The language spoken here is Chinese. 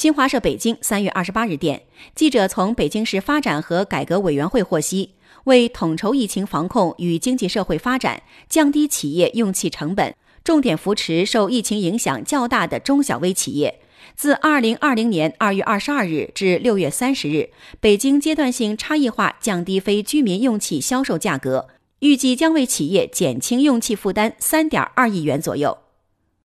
新华社北京三月二十八日电记者从北京市发展和改革委员会获悉为统筹疫情防控与经济社会发展降低企业用气成本重点扶持受疫情影响较大的中小微企业。自二零二零年二月二十二日至六月三十日北京阶段性差异化降低非居民用气销售价格预计将为企业减轻用气负担三点二亿元左右。